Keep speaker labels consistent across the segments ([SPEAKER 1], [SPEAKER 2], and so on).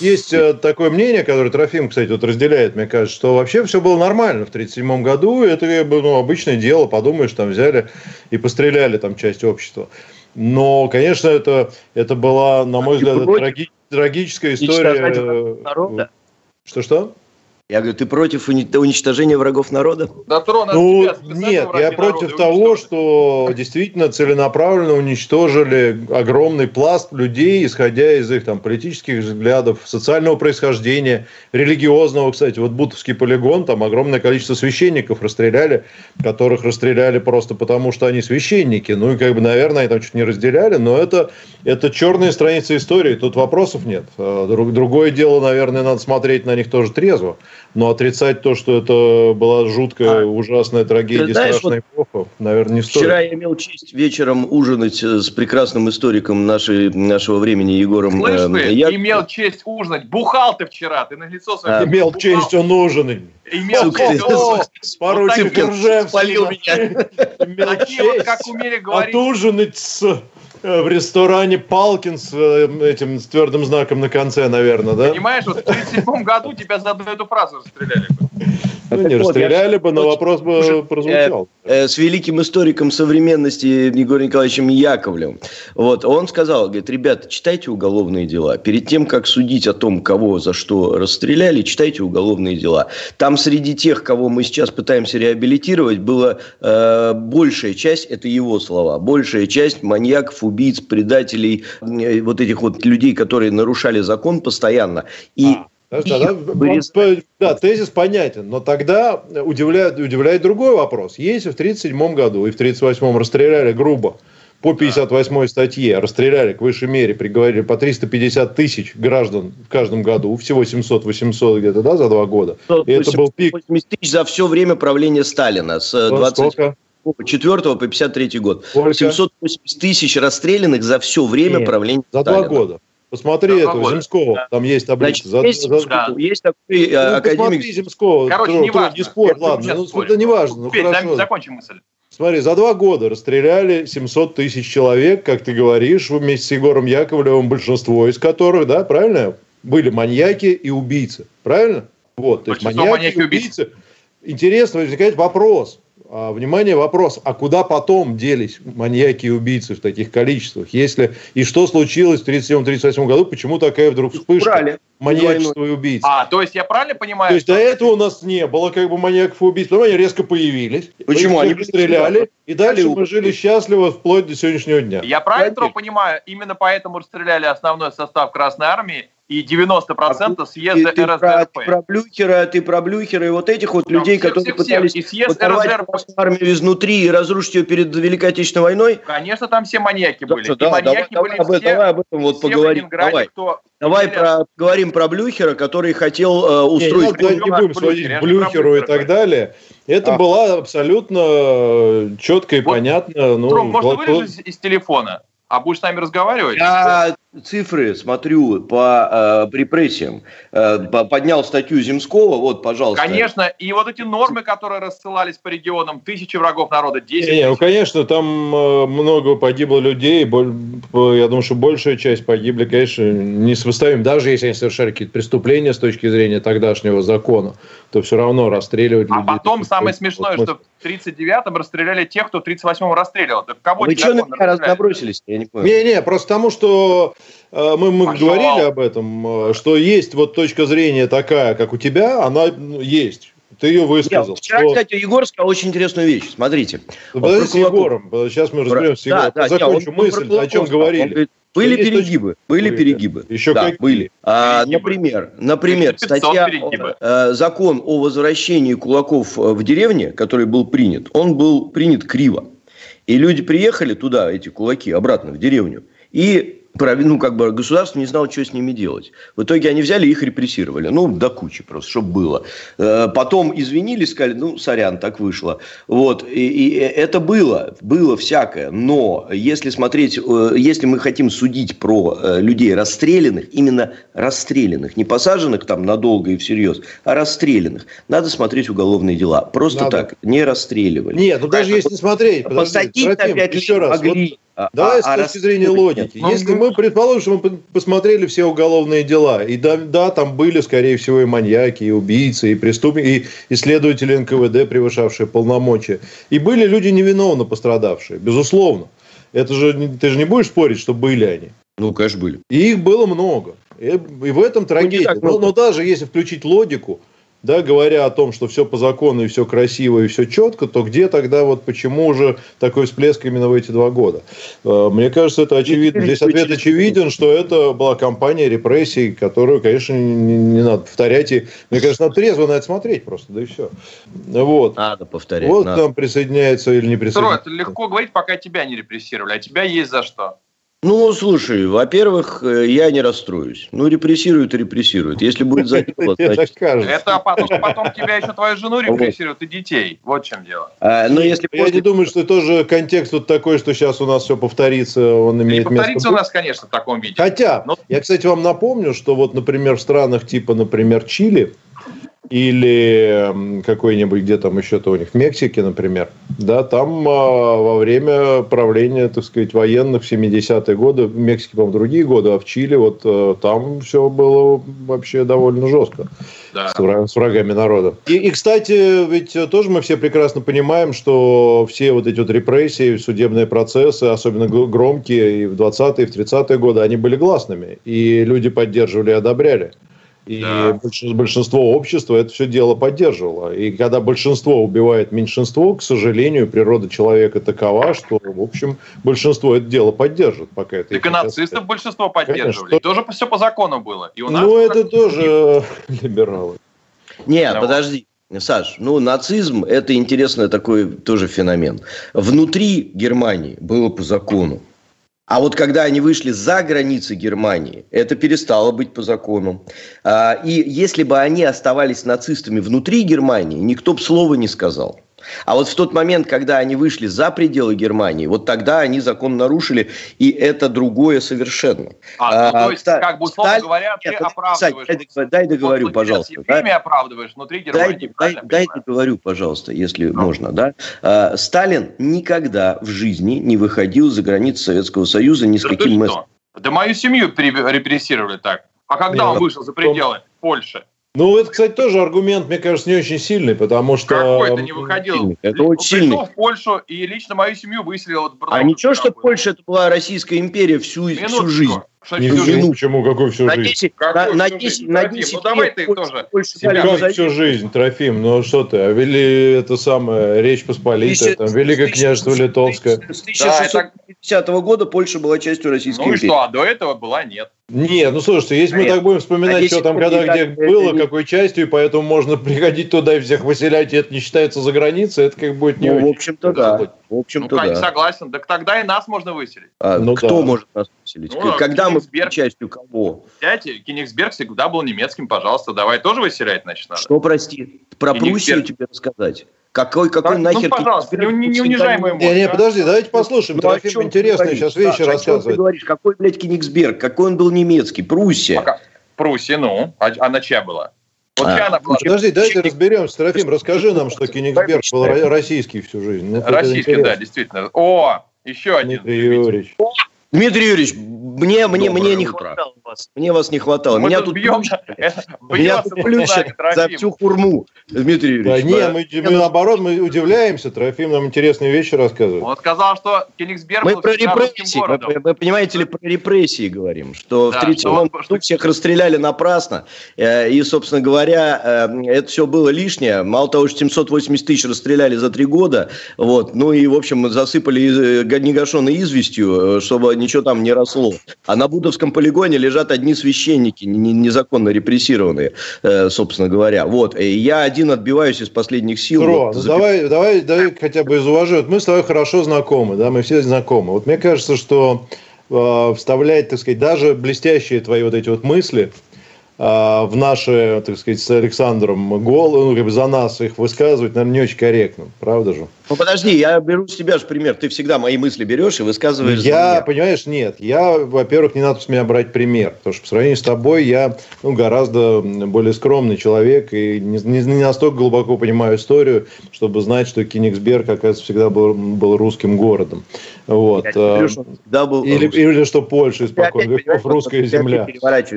[SPEAKER 1] Есть э, такое мнение, которое Трофим, кстати, вот разделяет, мне кажется, что вообще все было нормально в 1937 году. Это ну, обычное дело, подумаешь, там взяли и постреляли там часть общества. Но, конечно, это, это была, на мой взгляд, траги, трагическая история. Народа. Что-что?
[SPEAKER 2] Я говорю, ты против уничтожения врагов народа?
[SPEAKER 1] Да, трон, ну, нет, я против того, что действительно целенаправленно уничтожили огромный пласт людей, исходя из их там политических взглядов, социального происхождения, религиозного, кстати. Вот Бутовский полигон, там огромное количество священников расстреляли, которых расстреляли просто потому, что они священники. Ну и как бы, наверное, они там чуть не разделяли, но это, это черная страница истории, тут вопросов нет. А другое дело, наверное, надо смотреть на них тоже трезво. Но отрицать то, что это была жуткая, а, ужасная трагедия, знаешь, страшная вот эпоха, наверное, не стоит.
[SPEAKER 2] Вчера я имел честь вечером ужинать э, с прекрасным историком нашей, нашего времени Егором.
[SPEAKER 3] Слышь э, ты, я... имел честь ужинать. Бухал ты вчера, ты на лицо свое.
[SPEAKER 1] А, имел бухал. честь он ужинать.
[SPEAKER 3] Имел честь он
[SPEAKER 1] Поручик Ржев. Спалил меня.
[SPEAKER 3] Такие вот, как умели говорить.
[SPEAKER 1] Отужинать с в ресторане Палкин с э, этим с твердым знаком на конце, наверное, да?
[SPEAKER 3] Понимаешь, вот в 1937 году тебя за эту фразу расстреляли бы.
[SPEAKER 1] Ну, не расстреляли бы, но вопрос бы прозвучал.
[SPEAKER 2] Э, с великим историком современности Егором Николаевичем Яковлевым. Вот, он сказал, говорит, ребята, читайте уголовные дела. Перед тем, как судить о том, кого за что расстреляли, читайте уголовные дела. Там среди тех, кого мы сейчас пытаемся реабилитировать, была э, большая часть, это его слова, большая часть маньяков, убийц, предателей, э, вот этих вот людей, которые нарушали закон постоянно. И а.
[SPEAKER 1] Да, да, тезис понятен, но тогда удивляет, удивляет другой вопрос. Если в 1937 году и в 1938 расстреляли грубо по 58 статье, расстреляли к высшей мере, приговорили по 350 тысяч граждан в каждом году, всего 700-800 где-то, да, за два года.
[SPEAKER 2] И это был пик. тысяч за все время правления Сталина с 20... Сколько? 4 по 53 год. Сколько? 780 тысяч расстрелянных за все время Нет, правления
[SPEAKER 1] За Сталина. два года. Посмотри да, этого, Земского, да. там есть таблица. Значит,
[SPEAKER 2] за, есть, за... Да. есть такой
[SPEAKER 1] э, ну, академик. Посмотри Земского.
[SPEAKER 3] Короче, не важно. Не
[SPEAKER 1] спорь, ладно, ну, это не важно. Ну, хорошо.
[SPEAKER 3] Закончим мысль.
[SPEAKER 1] Смотри, за два года расстреляли 700 тысяч человек, как ты говоришь, вместе с Егором Яковлевым, большинство из которых, да, правильно, были маньяки и убийцы. Правильно? Вот, то есть маньяки, маньяки и убийцы. Интересно возникает вопрос. А, внимание, вопрос, а куда потом делись маньяки и убийцы в таких количествах? Если и что случилось в 1937-1938 году, почему такая вдруг вспышка Брали. Маньячества и убийц?
[SPEAKER 3] А, то есть я правильно понимаю?
[SPEAKER 1] То есть что... до этого у нас не было как бы маньяков и убийц, потом они резко появились.
[SPEAKER 2] Почему? Они
[SPEAKER 1] стреляли, и дальше мы жили счастливо вплоть до сегодняшнего дня.
[SPEAKER 3] Я правильно понимаю, именно поэтому расстреляли основной состав Красной Армии, и 90% а съезда ты, РСДРП.
[SPEAKER 2] Ты про Блюхера, ты про Блюхера и вот этих вот людей, все, которые все, пытались все. И съезд РСДРП. армию изнутри и разрушить ее перед Великой Отечественной войной.
[SPEAKER 3] Конечно, там все маньяки да, были.
[SPEAKER 2] Да, и маньяки давай, были давай, все, давай об этом вот поговорим. Давай, давай про, поговорим про Блюхера, который хотел э, устроить...
[SPEAKER 1] Не, не, не будем сводить к Блюхеру и так далее. Это а. была абсолютно четко и вот, понятно.
[SPEAKER 3] Ну, Тром, может, вырежешь из телефона? А будешь с нами разговаривать?
[SPEAKER 2] Я цифры смотрю по э, репрессиям. Э, поднял статью Земского, вот, пожалуйста.
[SPEAKER 3] Конечно, и вот эти нормы, которые рассылались по регионам, тысячи врагов народа, 10
[SPEAKER 1] Не, ну, конечно, там э, много погибло людей, боль, я думаю, что большая часть погибли, конечно, не сопоставим, даже если они совершали какие-то преступления с точки зрения тогдашнего закона, то все равно расстреливать
[SPEAKER 3] а людей. А потом самое смешное, что в 39-м расстреляли тех, кто в 38-м расстреливал. Так кого
[SPEAKER 2] Вы что на меня разобросились? Я не понял.
[SPEAKER 1] Не-не, просто потому, что Э, мы, мы говорили об этом, э, что есть вот точка зрения такая, как у тебя, она есть. Ты ее высказал.
[SPEAKER 2] Я, вчера, что... кстати, Егор сказал очень интересную вещь. Смотрите.
[SPEAKER 1] Подожди с Егором. Сейчас мы разберемся с Егором. Да, да, Закончу нет, мысль, о чем говорили. Говорит,
[SPEAKER 2] были есть перегибы, были, были перегибы.
[SPEAKER 1] Еще да,
[SPEAKER 2] какие? были. А, например, например, статья э, закон о возвращении кулаков в деревне, который был принят, он был принят криво. И люди приехали туда, эти кулаки, обратно в деревню, и ну, как бы государство не знало, что с ними делать. В итоге они взяли и их репрессировали. Ну, до кучи просто, чтобы было. Э, потом извинились, сказали, ну, сорян, так вышло. Вот. И, и это было. Было всякое. Но если смотреть, э, если мы хотим судить про э, людей расстрелянных, именно расстрелянных, не посаженных там надолго и всерьез, а расстрелянных, надо смотреть уголовные дела. Просто надо. так, не расстреливали.
[SPEAKER 1] Нет, ну даже если смотреть,
[SPEAKER 2] посадить на пять
[SPEAKER 1] еще раз. Могли. Вот Давай а, с точки а зрения логики. Ну, Если мы предположим, что мы посмотрели все уголовные дела, и да, да, там были, скорее всего, и маньяки, и убийцы, и преступники, и исследователи НКВД, превышавшие полномочия, и были люди невиновно пострадавшие, безусловно. Это же ты же не будешь спорить, что были они.
[SPEAKER 2] Ну, конечно, были.
[SPEAKER 1] И их было много. И, и в этом трагедия. Ну, но, но даже если включить логику, да, говоря о том, что все по закону и все красиво и все четко, то где тогда вот почему уже такой всплеск именно в эти два года? Э, мне кажется, это очевидно. Здесь ответ очевиден, что это была кампания репрессий, которую, конечно, не, не надо повторять. И, мне кажется, надо трезво на это смотреть просто, да и все. Вот.
[SPEAKER 2] Надо повторять.
[SPEAKER 1] Вот
[SPEAKER 2] надо.
[SPEAKER 1] там присоединяется или не присоединяется.
[SPEAKER 3] Это легко говорить, пока тебя не репрессировали, а тебя есть за что.
[SPEAKER 2] Ну, слушай, во-первых, э, я не расстроюсь. Ну, репрессируют и репрессируют. Если будет за дело,
[SPEAKER 3] значит... Это потом, потом тебя еще твою жену репрессируют и детей. Вот в чем дело. А,
[SPEAKER 1] но если я не думаю, что тоже контекст вот такой, что сейчас у нас все повторится, он имеет место.
[SPEAKER 3] Повторится у нас, конечно, в таком виде.
[SPEAKER 1] Хотя, я, кстати, вам напомню, что вот, например, в странах типа, например, Чили, или какой-нибудь, где там еще-то у них, в Мексике, например, да, там а, во время правления, так сказать, военных в 70-е годы, в Мексике, по-моему, другие годы, а в Чили вот а, там все было вообще довольно жестко да. с, с врагами народа. И, и, кстати, ведь тоже мы все прекрасно понимаем, что все вот эти вот репрессии, судебные процессы, особенно громкие и в 20-е, и в 30-е годы, они были гласными, и люди поддерживали и одобряли. И да. большинство общества это все дело поддерживало. И когда большинство убивает меньшинство, к сожалению, природа человека такова, что, в общем, большинство это дело поддержит. Пока это
[SPEAKER 3] так и нацистов большинство поддерживали. Конечно. Тоже все по закону было.
[SPEAKER 1] И у нас ну, это тоже либералы.
[SPEAKER 2] Нет, да. подожди. Саш, ну нацизм это интересный такой тоже феномен. Внутри Германии было по закону. А вот когда они вышли за границы Германии, это перестало быть по закону. А, и если бы они оставались нацистами внутри Германии, никто бы слова не сказал. А вот в тот момент, когда они вышли за пределы Германии, вот тогда они закон нарушили, и это другое совершенно.
[SPEAKER 3] А, ну, то есть, как бы, условно Сталин... говоря, ты Нет, оправдываешь...
[SPEAKER 2] Дай, дай договорю, вот, пожалуйста.
[SPEAKER 3] Дай, оправдываешь внутри Германии.
[SPEAKER 2] Дай, дай, дай договорю, пожалуйста, если ну. можно. Да? А, Сталин никогда в жизни не выходил за границы Советского Союза ни с да каким месседжем.
[SPEAKER 3] Да мою семью репрессировали так. А когда Нет, он вышел за пределы Польши?
[SPEAKER 1] Ну, это, кстати, тоже аргумент, мне кажется, не очень сильный, потому что...
[SPEAKER 3] Какой то не выходил?
[SPEAKER 2] Это очень сильный.
[SPEAKER 3] в Польшу и лично мою семью выселил. Вот,
[SPEAKER 2] а ничего, что Польша это была Российская империя всю, всю жизнь.
[SPEAKER 1] Не всю жизнь. Почему? Какую всю жизнь? 10,
[SPEAKER 2] на, на 10, на 10
[SPEAKER 3] ну, давай ты тоже.
[SPEAKER 1] Как всю жизнь, Трофим? Ну, что ты? А вели это самое, Речь Посполитая, там, Великое княжество Литовское.
[SPEAKER 2] С 1650 года Польша была частью Российской империи.
[SPEAKER 3] Ну и что, а до этого была нет.
[SPEAKER 1] Нет, ну слушайте, если мы так будем вспоминать, а что там когда где было, какой частью, и поэтому можно приходить туда и всех выселять, и это не считается за границей, это как будет не
[SPEAKER 2] ну, очень. В общем-то, да. В общем-то,
[SPEAKER 3] ну, да. согласен. Так тогда и нас можно выселить.
[SPEAKER 2] А, ну, кто да. может нас выселить? Ну, Когда мы частью кого?
[SPEAKER 3] Взять, Кенигсберг всегда был немецким, пожалуйста, давай тоже выселять, значит, надо.
[SPEAKER 2] Что, прости? Про Пруссию тебе рассказать? Какой, какой
[SPEAKER 3] ну,
[SPEAKER 2] нахер...
[SPEAKER 3] Ну, пожалуйста, не, не, не унижай мою
[SPEAKER 1] Не, не, подожди, давайте послушаем. Ну, Трофим интересные сейчас вещи да, рассказывает.
[SPEAKER 2] ты говоришь? Какой, блядь, Кенигсберг? Какой он был немецкий? Пруссия.
[SPEAKER 3] Пока. Пруссия, ну. А, она чья была?
[SPEAKER 1] Вот а, она была. Подожди, дайте разберемся. Трофим, расскажи нам, что Кенигсберг был российский всю жизнь.
[SPEAKER 3] Это российский, да, действительно. О, еще один.
[SPEAKER 1] Дмитрий Юрьевич.
[SPEAKER 2] Дмитрий Юрьевич, мне, мне, мне не хватало вас. Мне вас не хватало. Мы меня тут бьем, меня тут плющат за всю хурму, Дмитрий Юрьевич.
[SPEAKER 1] Да не, мы, мы наоборот, мы удивляемся. Трофим нам интересные вещи рассказывает.
[SPEAKER 3] Он сказал, что Кенигсберг
[SPEAKER 2] мы про репрессии, мы, мы, понимаете ли, про репрессии говорим, что да, в 37 году что... всех расстреляли напрасно, э, и, собственно говоря, э, это все было лишнее. Мало того, что 780 тысяч расстреляли за три года, вот, ну и, в общем, мы засыпали э, негашенной известью, чтобы ничего там не росло. А на Будовском полигоне лежат одни священники, незаконно репрессированные, э, собственно говоря. Вот. И я один отбиваюсь из последних сил.
[SPEAKER 1] Ро, вот, ну, давай, давай, давай хотя бы из уважения. Мы с тобой хорошо знакомы, да, мы все знакомы. Вот мне кажется, что э, вставлять, так сказать, даже блестящие твои вот эти вот мысли – а, в наши, так сказать, с Александром голову, ну, как бы за нас их высказывать, наверное, не очень корректно, правда же?
[SPEAKER 2] Ну, подожди, я беру с тебя же пример. Ты всегда мои мысли берешь и высказываешь
[SPEAKER 1] Я, понимаешь, нет. Я, во-первых, не надо с меня брать пример, потому что по сравнению с тобой я ну, гораздо более скромный человек и не, не, не настолько глубоко понимаю историю, чтобы знать, что Кенигсберг, оказывается, всегда был, был русским городом. Вот. Я говорю, что был... или, или что Польша испокон веков русская земля.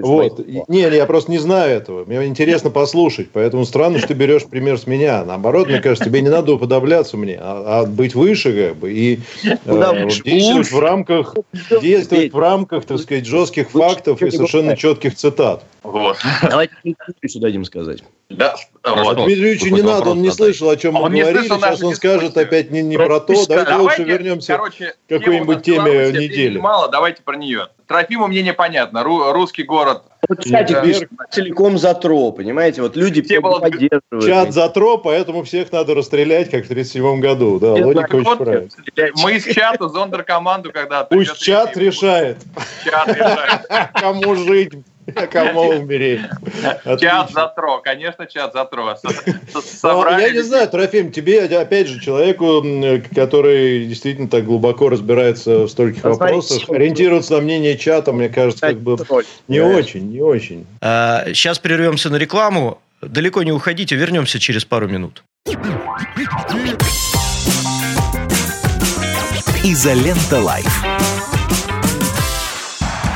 [SPEAKER 1] Вот. Не, я просто не знаю этого. Мне интересно послушать. Поэтому странно, что ты берешь пример с меня. Наоборот, мне кажется, тебе не надо уподобляться мне, а, а быть выше как бы и э, действовать в рамках действовать в рамках, так сказать, жестких фактов и совершенно четких цитат.
[SPEAKER 2] Вот. Давайте сюда дадим сказать.
[SPEAKER 1] Да, вот. Дмитрию не надо, он не слышал, о чем мы говорили. Сейчас он скажет опять не, не про то. Давайте лучше вернемся к какой-нибудь теме недели.
[SPEAKER 3] Мало, давайте про нее. Трофиму мнение понятно. Русский город
[SPEAKER 2] вот чатик пишет целиком за ТРО, понимаете? Вот люди все
[SPEAKER 1] поддерживают. Чат за ТРО, поэтому всех надо расстрелять, как в 1937 году. Да, логика очень правильная.
[SPEAKER 3] Мы из чата зондеркоманду когда
[SPEAKER 1] Пусть чат решает. Чат решает. Кому жить, Кому умереть?
[SPEAKER 3] Чат за тро, конечно, чат за тро.
[SPEAKER 1] Ну, я не знаю, Трофим, тебе, опять же, человеку, который действительно так глубоко разбирается в стольких вопросах, ориентироваться на мнение чата, мне кажется, как бы не очень, не очень.
[SPEAKER 2] Сейчас а, прервемся на рекламу. Далеко не уходите, вернемся через пару минут.
[SPEAKER 4] Изолента Live.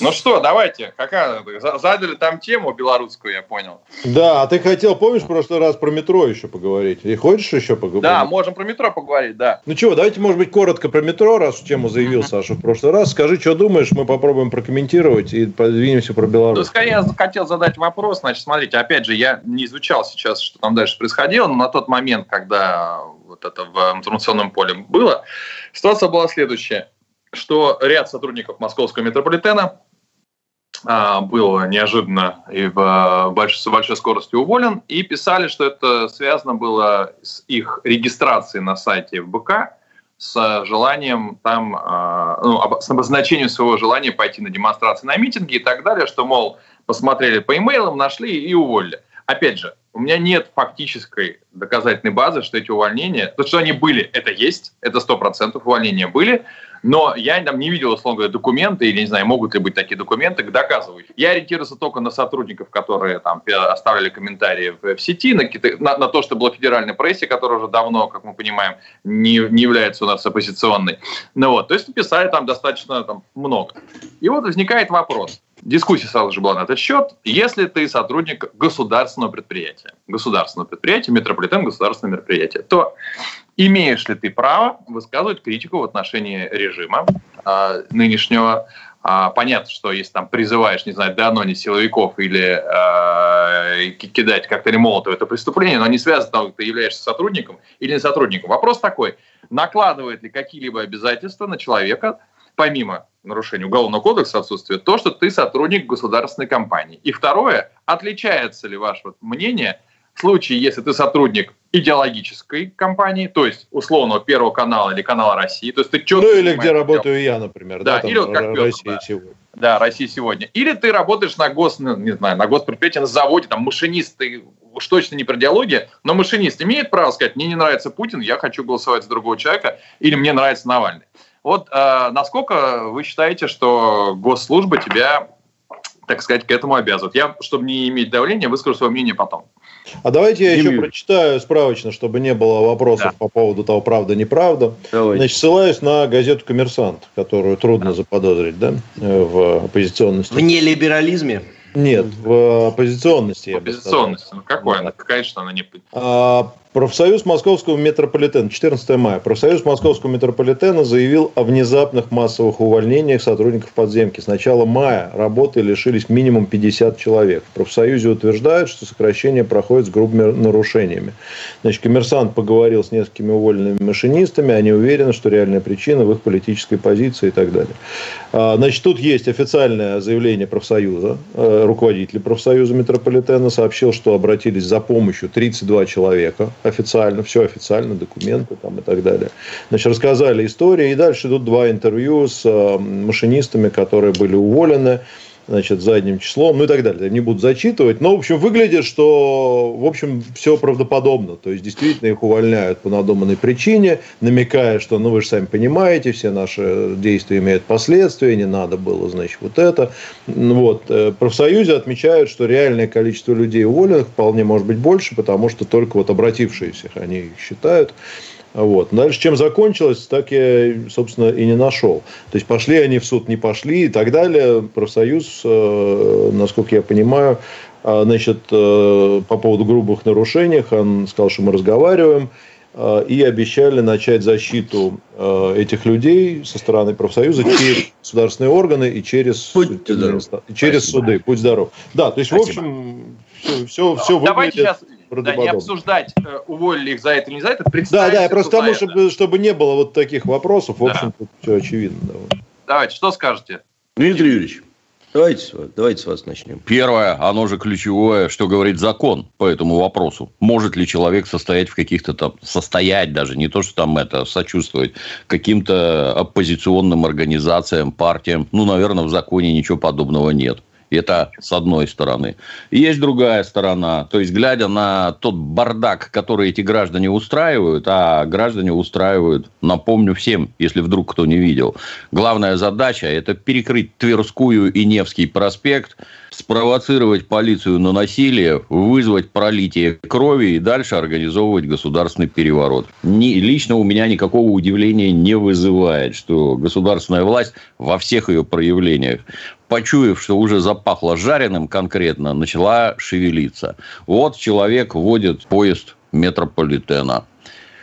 [SPEAKER 3] Ну что, давайте, какая задали там тему белорусскую, я понял.
[SPEAKER 1] Да, а ты хотел, помнишь, в прошлый раз про метро еще поговорить? И хочешь еще поговорить?
[SPEAKER 3] Да, можем про метро поговорить, да.
[SPEAKER 1] Ну чего, давайте, может быть, коротко про метро, раз тему заявил mm-hmm. Саша в прошлый раз. Скажи, что думаешь, мы попробуем прокомментировать и подвинемся про Беларусь. Ну,
[SPEAKER 3] скорее, я хотел задать вопрос. Значит, смотрите, опять же, я не изучал сейчас, что там дальше происходило, но на тот момент, когда вот это в информационном поле было, ситуация была следующая что ряд сотрудников московского метрополитена а, был неожиданно и в большой, с большой скоростью уволен, и писали, что это связано было с их регистрацией на сайте ФБК, с желанием там, а, ну, с обозначением своего желания пойти на демонстрации, на митинги и так далее, что, мол, посмотрели по имейлам, нашли и уволили. Опять же, у меня нет фактической доказательной базы, что эти увольнения, то, что они были, это есть, это сто процентов увольнения были, но я там не видел, условно говоря, документы, или не знаю, могут ли быть такие документы, доказывающие. Я ориентировался только на сотрудников, которые там оставили комментарии в, в сети, на, на, на то, что было в федеральной прессе, которая уже давно, как мы понимаем, не, не является у нас оппозиционной. Ну вот, то есть писали там достаточно там, много. И вот возникает вопрос. Дискуссия сразу же была на этот счет. Если ты сотрудник государственного предприятия, государственного предприятия, метрополитен государственного мероприятия, то имеешь ли ты право высказывать критику в отношении режима э, нынешнего? А, понятно, что если там призываешь, не знаю, даноне силовиков или э, кидать коктейли Молотова, это преступление, но не связано с того, ты являешься сотрудником или не сотрудником. Вопрос такой, накладывает ли какие-либо обязательства на человека, помимо нарушения уголовного кодекса отсутствия, то, что ты сотрудник государственной компании. И второе, отличается ли ваше вот мнение в случае, если ты сотрудник идеологической компании, то есть условного Первого канала или канала России. То есть ты
[SPEAKER 1] четко ну или где работаю я, например.
[SPEAKER 3] Да, да или вот как Петр, Россия да. сегодня. Да, Россия сегодня. Или ты работаешь на гос, ну, не знаю, на госпредприятии, на заводе, там машинист, ты уж точно не про диалоги, но машинист имеет право сказать, мне не нравится Путин, я хочу голосовать за другого человека, или мне нравится Навальный. Вот э, насколько вы считаете, что госслужба тебя, так сказать, к этому обязывает? Я, чтобы не иметь давления, выскажу свое мнение потом.
[SPEAKER 1] А давайте я еще прочитаю справочно, чтобы не было вопросов да. по поводу того, правда, неправда. Давайте. Значит, ссылаюсь на газету «Коммерсант», которую трудно да. заподозрить да, в оппозиционности.
[SPEAKER 2] В нелиберализме?
[SPEAKER 1] Нет, в оппозиционности.
[SPEAKER 3] В оппозиционности. Ну, какой да. она? Что она не...
[SPEAKER 1] А, Профсоюз Московского метрополитена, 14 мая, профсоюз Московского метрополитена заявил о внезапных массовых увольнениях сотрудников подземки. С начала мая работы лишились минимум 50 человек. В профсоюзе утверждают, что сокращение проходит с грубыми нарушениями. Значит, коммерсант поговорил с несколькими уволенными машинистами, они уверены, что реальная причина в их политической позиции и так далее. А, значит, тут есть официальное заявление профсоюза. Э, руководитель профсоюза метрополитена сообщил, что обратились за помощью 32 человека официально, все официально, документы там и так далее. Значит, рассказали истории, и дальше идут два интервью с э, машинистами, которые были уволены значит, задним числом, ну и так далее. Не буду зачитывать. Но, в общем, выглядит, что, в общем, все правдоподобно. То есть, действительно, их увольняют по надуманной причине, намекая, что, ну, вы же сами понимаете, все наши действия имеют последствия, не надо было, значит, вот это. Вот. Э, в профсоюзе отмечают, что реальное количество людей уволенных вполне может быть больше, потому что только вот обратившиеся, они их считают. Вот. Дальше, чем закончилось, так я, собственно, и не нашел. То есть, пошли они в суд, не пошли и так далее. Профсоюз, э, насколько я понимаю, э, значит, э, по поводу грубых нарушений, он сказал, что мы разговариваем, и обещали начать защиту этих людей со стороны профсоюза через государственные органы и через, Будь через суды. Будь здоров. Да, то есть, Спасибо. в общем, все, все, все
[SPEAKER 3] Давайте выглядит... сейчас да, не обсуждать, э, уволили их за это или не за это,
[SPEAKER 1] Да, да, просто тому, чтобы, чтобы не было вот таких вопросов, в общем, да. все очевидно. Да.
[SPEAKER 3] Давайте, что скажете?
[SPEAKER 2] Дмитрий Юрьевич, Давайте, давайте с вас начнем.
[SPEAKER 5] Первое, оно же ключевое, что говорит закон по этому вопросу. Может ли человек состоять в каких-то там, состоять даже, не то, что там это, сочувствовать каким-то оппозиционным организациям, партиям. Ну, наверное, в законе ничего подобного нет. Это с одной стороны. И есть другая сторона. То есть, глядя на тот бардак, который эти граждане устраивают, а граждане устраивают, напомню всем, если вдруг кто не видел, главная задача – это перекрыть Тверскую и Невский проспект – спровоцировать полицию на насилие, вызвать пролитие крови и дальше организовывать государственный переворот. Ни, лично у меня никакого удивления не вызывает, что государственная власть во всех ее проявлениях почуяв, что уже запахло жареным конкретно, начала шевелиться. Вот человек водит поезд метрополитена.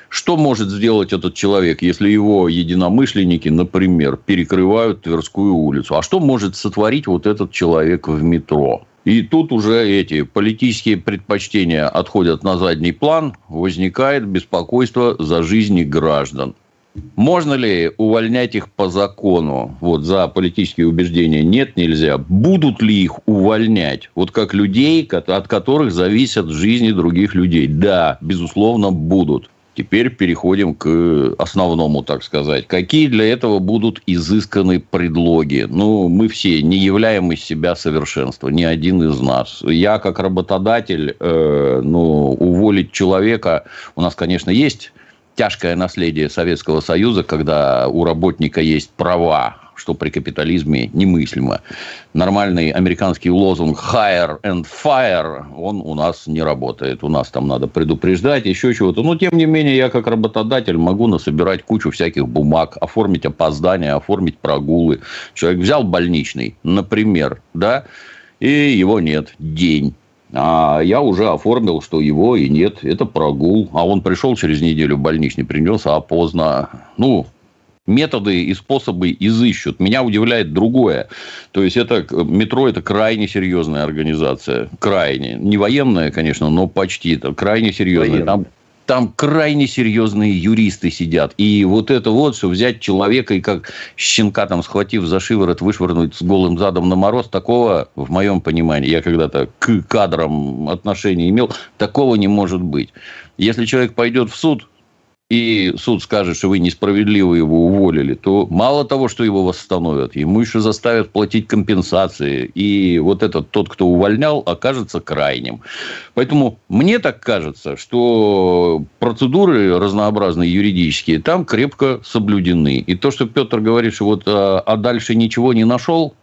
[SPEAKER 5] Что может сделать этот человек, если его единомышленники, например, перекрывают Тверскую улицу? А что может сотворить вот этот человек в метро? И тут уже эти политические предпочтения отходят на задний план, возникает беспокойство за жизни граждан. Можно ли увольнять их по закону вот, за политические убеждения? Нет, нельзя. Будут ли их увольнять? Вот как людей, от которых зависят жизни других людей? Да, безусловно, будут. Теперь переходим к основному, так сказать. Какие для этого будут изысканы предлоги? Ну, мы все не являем из себя совершенства, ни один из нас. Я, как работодатель, э, ну, уволить человека... У нас, конечно, есть тяжкое наследие Советского Союза, когда у работника есть права, что при капитализме немыслимо. Нормальный американский лозунг «hire and fire», он у нас не работает. У нас там надо предупреждать, еще чего-то. Но, тем не менее, я как работодатель могу насобирать кучу всяких бумаг, оформить опоздание, оформить прогулы. Человек взял больничный, например, да, и его нет день. А я уже оформил, что его и нет. Это прогул. А он пришел через неделю больничный, принес, а поздно. Ну, методы и способы изыщут. Меня удивляет другое. То есть, это метро – это крайне серьезная организация. Крайне. Не военная, конечно, но почти. Это крайне серьезная. Там там крайне серьезные юристы сидят. И вот это вот все взять человека и как щенка там схватив за шиворот, вышвырнуть с голым задом на мороз, такого, в моем понимании, я когда-то к кадрам отношения имел, такого не может быть. Если человек пойдет в суд, и суд скажет, что вы несправедливо его уволили, то мало того, что его восстановят, ему еще заставят платить компенсации. И вот этот тот, кто увольнял, окажется крайним. Поэтому мне так кажется, что процедуры разнообразные юридические там крепко соблюдены. И то, что Петр говорит, что вот а, а дальше ничего не нашел,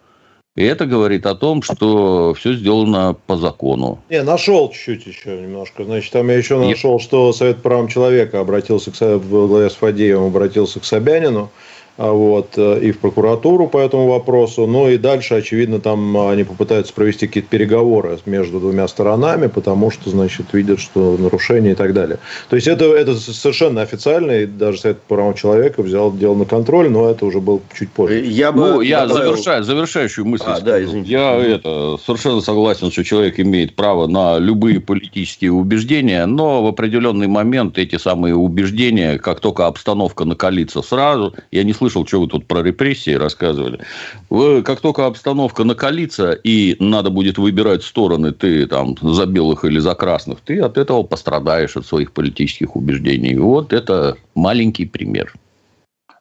[SPEAKER 5] и это говорит о том, что все сделано по закону.
[SPEAKER 1] Не, нашел чуть-чуть еще немножко. Значит, там я еще нашел, что Совет по правам человека обратился к главе с Фадеевым обратился к Собянину вот, э, и в прокуратуру по этому вопросу. Ну и дальше, очевидно, там они попытаются провести какие-то переговоры между двумя сторонами, потому что, значит, видят, что нарушения и так далее. То есть это, это совершенно официально, и даже Совет по правам человека взял дело на контроль, но это уже был чуть позже.
[SPEAKER 5] Я бы ну, я добавил... завершаю, завершающую мысль. А, да, извините. Я это, совершенно согласен, что человек имеет право на любые политические убеждения, но в определенный момент эти самые убеждения, как только обстановка накалится сразу, я не слышу слышал, что вы тут про репрессии рассказывали. Вы, как только обстановка накалится, и надо будет выбирать стороны, ты там за белых или за красных, ты от этого пострадаешь от своих политических убеждений. Вот это маленький пример.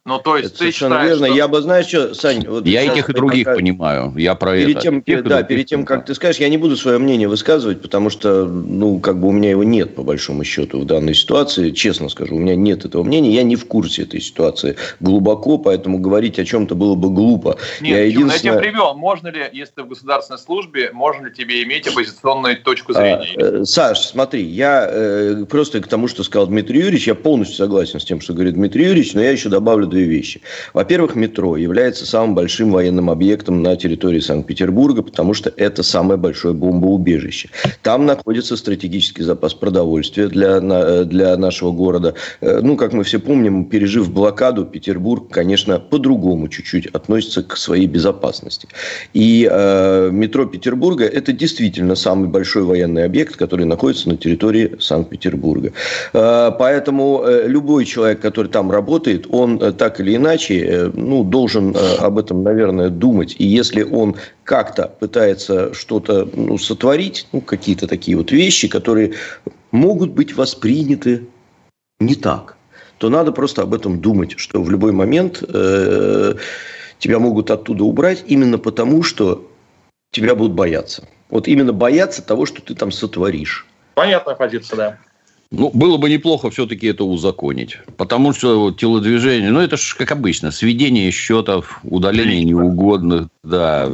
[SPEAKER 2] Ну, то есть, это ты совершенно считаешь, верно. Что... Я бы, знаешь, что, Сань...
[SPEAKER 5] Вот я и тех, и других пока... понимаю. Я про
[SPEAKER 2] перед
[SPEAKER 5] это.
[SPEAKER 2] Тем, тех да, перед тем, как ты скажешь, я не буду свое мнение высказывать, потому что, ну, как бы у меня его нет, по большому счету, в данной ситуации. Честно скажу, у меня нет этого мнения. Я не в курсе этой ситуации глубоко, поэтому говорить о чем-то было бы глупо.
[SPEAKER 3] Нет, я, единственное... я тебя привел. Можно ли, если ты в государственной службе, можно ли тебе иметь оппозиционную точку зрения? А,
[SPEAKER 2] э, Саш, смотри, я э, просто к тому, что сказал Дмитрий Юрьевич, я полностью согласен с тем, что говорит Дмитрий Юрьевич, но я еще добавлю две вещи. Во-первых, метро является самым большим военным объектом на территории Санкт-Петербурга, потому что это самое большое бомбоубежище. Там находится стратегический запас продовольствия для, для нашего города. Э, ну, как мы все помним, пережив блокаду, Петербург, конечно, по-другому чуть-чуть относится к своей безопасности. И э, метро Петербурга – это действительно самый большой военный объект, который находится на территории Санкт-Петербурга. Э, поэтому э, любой человек, который там работает, он э, так или иначе э, ну, должен э, об этом, наверное, думать. И если он как-то пытается что-то ну, сотворить, ну, какие-то такие вот вещи, которые могут быть восприняты не так, то надо просто об этом думать, что в любой момент э, тебя могут оттуда убрать именно потому, что тебя будут бояться. Вот именно бояться того, что ты там сотворишь.
[SPEAKER 3] Понятная позиция, да.
[SPEAKER 5] Ну, было бы неплохо все-таки это узаконить. Потому что телодвижение, ну, это же, как обычно, сведение счетов, удаление неугодных, да.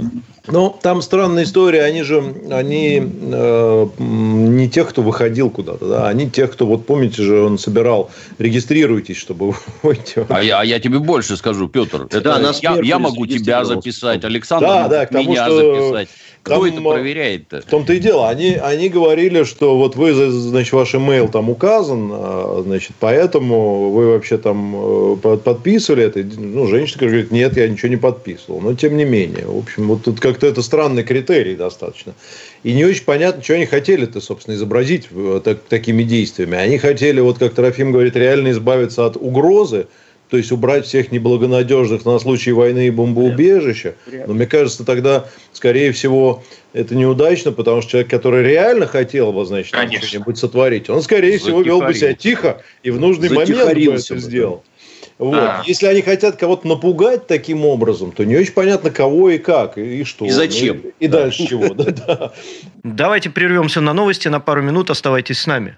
[SPEAKER 1] Ну, там странная история. Они же, они э, не тех, кто выходил куда-то, да, они тех, кто, вот помните же, он собирал, регистрируйтесь, чтобы
[SPEAKER 5] выйти. А я, а я тебе больше скажу, Петр. Это да, я, я могу тебя записать, Александр
[SPEAKER 1] да, да, меня
[SPEAKER 5] что... записать. Кто там, это проверяет-то?
[SPEAKER 1] В том-то и дело. Они, они говорили, что вот вы, значит, ваш имейл там указан, а, значит, поэтому вы вообще там э, подписывали это. Ну, женщина говорит, нет, я ничего не подписывал. Но тем не менее. В общем, вот тут как-то это странный критерий достаточно. И не очень понятно, что они хотели-то, собственно, изобразить э, так, такими действиями. Они хотели, вот как Трофим говорит, реально избавиться от угрозы, то есть убрать всех неблагонадежных на случай войны и бомбоубежища. Но мне кажется, тогда, скорее всего, это неудачно, потому что человек, который реально хотел бы, значит, что-нибудь сотворить, он, скорее всего, вел бы себя тихо и в нужный момент бы это сделал. Вот. А. Если они хотят кого-то напугать таким образом, то не очень понятно, кого и как, и что.
[SPEAKER 2] И зачем.
[SPEAKER 1] Ну, и, и да. дальше чего. Да, да.
[SPEAKER 6] Давайте прервемся на новости на пару минут. Оставайтесь с нами.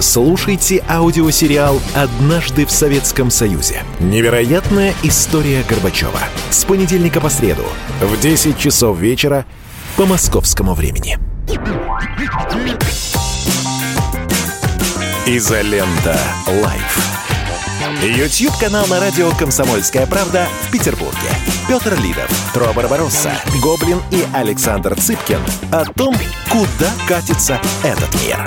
[SPEAKER 4] Слушайте аудиосериал «Однажды в Советском Союзе». Невероятная история Горбачева. С понедельника по среду в 10 часов вечера по московскому времени. Изолента. Live. YouTube-канал на радио «Комсомольская правда» в Петербурге. Петр Лидов, Тро Барбаросса, Гоблин и Александр Цыпкин о том, куда катится этот мир.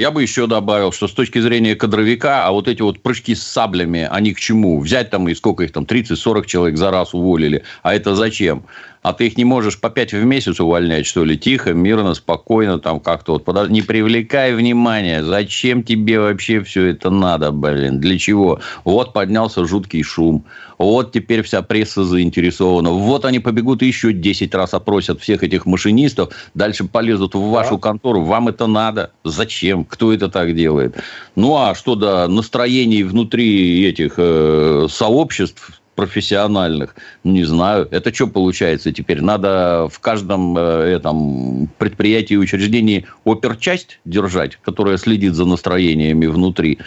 [SPEAKER 5] Я бы еще добавил, что с точки зрения кадровика, а вот эти вот прыжки с саблями, они к чему? Взять там и сколько их там, 30-40 человек за раз уволили. А это зачем? А ты их не можешь по 5 в месяц увольнять, что ли? Тихо, мирно, спокойно, там как-то вот. Подож... Не привлекай внимания. Зачем тебе вообще все это надо, блин? Для чего? Вот поднялся жуткий шум. Вот теперь вся пресса заинтересована. Вот они побегут еще 10 раз опросят всех этих машинистов. Дальше полезут в вашу контору. Вам это надо? Зачем? Кто это так делает? Ну, а что до настроений внутри этих э, сообществ, профессиональных. Не знаю. Это что получается теперь? Надо в каждом э, этом предприятии и учреждении оперчасть держать, которая следит за настроениями внутри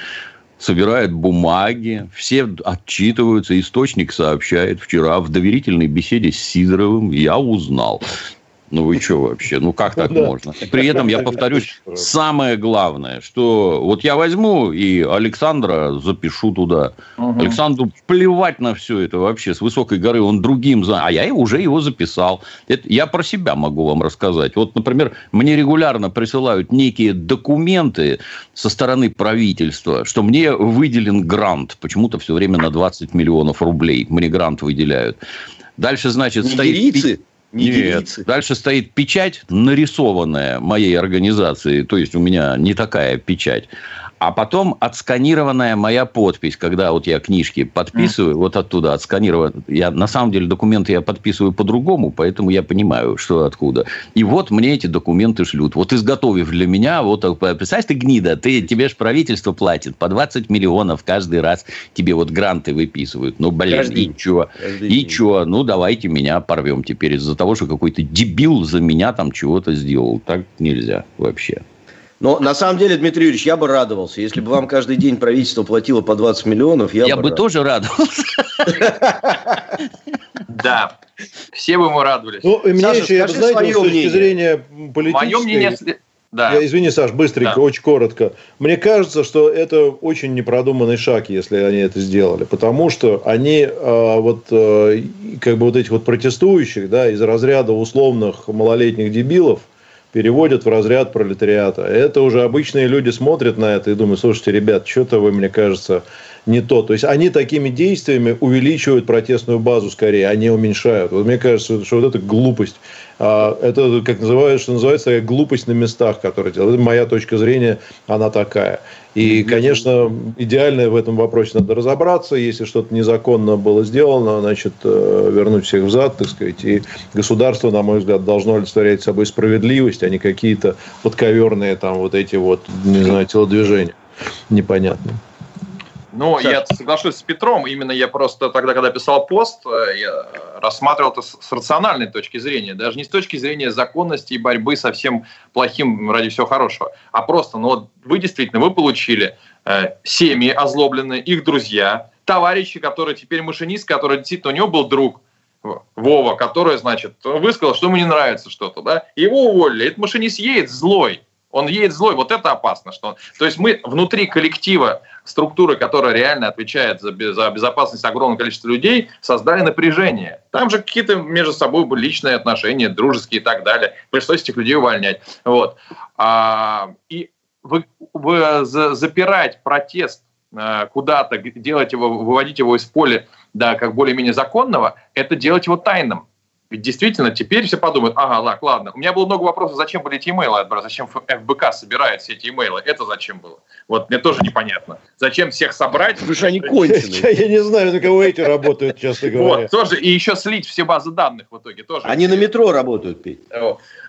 [SPEAKER 5] собирает бумаги, все отчитываются, источник сообщает. Вчера в доверительной беседе с Сидоровым я узнал, ну вы что вообще? Ну как так да. можно? При этом я повторюсь, самое главное, что вот я возьму и Александра запишу туда. Угу. Александру плевать на все это вообще с высокой горы, он другим за, а я уже его записал. Это я про себя могу вам рассказать. Вот, например, мне регулярно присылают некие документы со стороны правительства, что мне выделен грант, почему-то все время на 20 миллионов рублей мне грант выделяют. Дальше, значит,
[SPEAKER 2] стоит... Стоит...
[SPEAKER 5] Не Нет. Делиться. Дальше стоит печать, нарисованная моей организацией. То есть, у меня не такая печать а потом отсканированная моя подпись, когда вот я книжки подписываю, mm. вот оттуда отсканирован. Я на самом деле документы я подписываю по-другому, поэтому я понимаю, что откуда. И вот мне эти документы шлют. Вот изготовив для меня, вот представляешь, ты гнида, ты тебе же правительство платит по 20 миллионов каждый раз тебе вот гранты выписывают. Ну, блин, каждый, и чё? И чё? Ну, давайте меня порвем теперь из-за того, что какой-то дебил за меня там чего-то сделал. Так нельзя вообще.
[SPEAKER 2] Но на самом деле, Дмитрий Юрьевич, я бы радовался. Если бы вам каждый день правительство платило по 20 миллионов, я,
[SPEAKER 5] я бы, бы тоже радовался.
[SPEAKER 3] Да, все бы мы радовались.
[SPEAKER 1] Ну, мне еще, я, знаете, с точки зрения политической... Мое мнение... Да. Я, извини, Саш, быстренько, да. очень коротко. Мне кажется, что это очень непродуманный шаг, если они это сделали, потому что они э, вот э, как бы вот этих вот протестующих, да, из разряда условных малолетних дебилов, переводят в разряд пролетариата. Это уже обычные люди смотрят на это и думают, слушайте, ребят, что-то вы, мне кажется, не то. То есть, они такими действиями увеличивают протестную базу скорее, а не уменьшают. Вот мне кажется, что вот это глупость. А, это, как называется, что называется, такая глупость на местах, которая делает. Это моя точка зрения, она такая. И, конечно, идеально в этом вопросе надо разобраться. Если что-то незаконно было сделано, значит, э, вернуть всех взад, так сказать. И государство, на мой взгляд, должно олицетворять собой справедливость, а не какие-то подковерные там вот эти вот, не знаю, телодвижения непонятные.
[SPEAKER 3] Ну, Саш. я соглашусь с Петром. Именно я просто тогда, когда писал пост, э, я рассматривал это с рациональной точки зрения. Даже не с точки зрения законности и борьбы со всем плохим ради всего хорошего. А просто, ну вот вы действительно, вы получили э, семьи озлобленные, их друзья, товарищи, которые теперь машинист, который действительно у него был друг, Вова, который, значит, высказал, что ему не нравится что-то, да, его уволили. Этот машинист едет злой, он едет злой, вот это опасно. Что То есть мы внутри коллектива, структуры, которая реально отвечает за, за безопасность огромного количества людей, создали напряжение. Там же какие-то между собой были личные отношения, дружеские и так далее. Пришлось этих людей увольнять. Вот. А, и вы, вы запирать протест э, куда-то, делать его, выводить его из поля, да, как более-менее законного, это делать его тайным. Ведь действительно, теперь все подумают, ага, лак, ладно. У меня было много вопросов, зачем были эти имейлы отбрать, зачем ФБК собирает все эти имейлы, это зачем было? Вот мне тоже непонятно. Зачем всех собрать?
[SPEAKER 2] Потому что они конченые.
[SPEAKER 1] Я не знаю, на кого эти работают, честно говоря.
[SPEAKER 3] Вот, тоже, и еще слить все базы данных в итоге тоже.
[SPEAKER 2] Они на метро работают, Петь.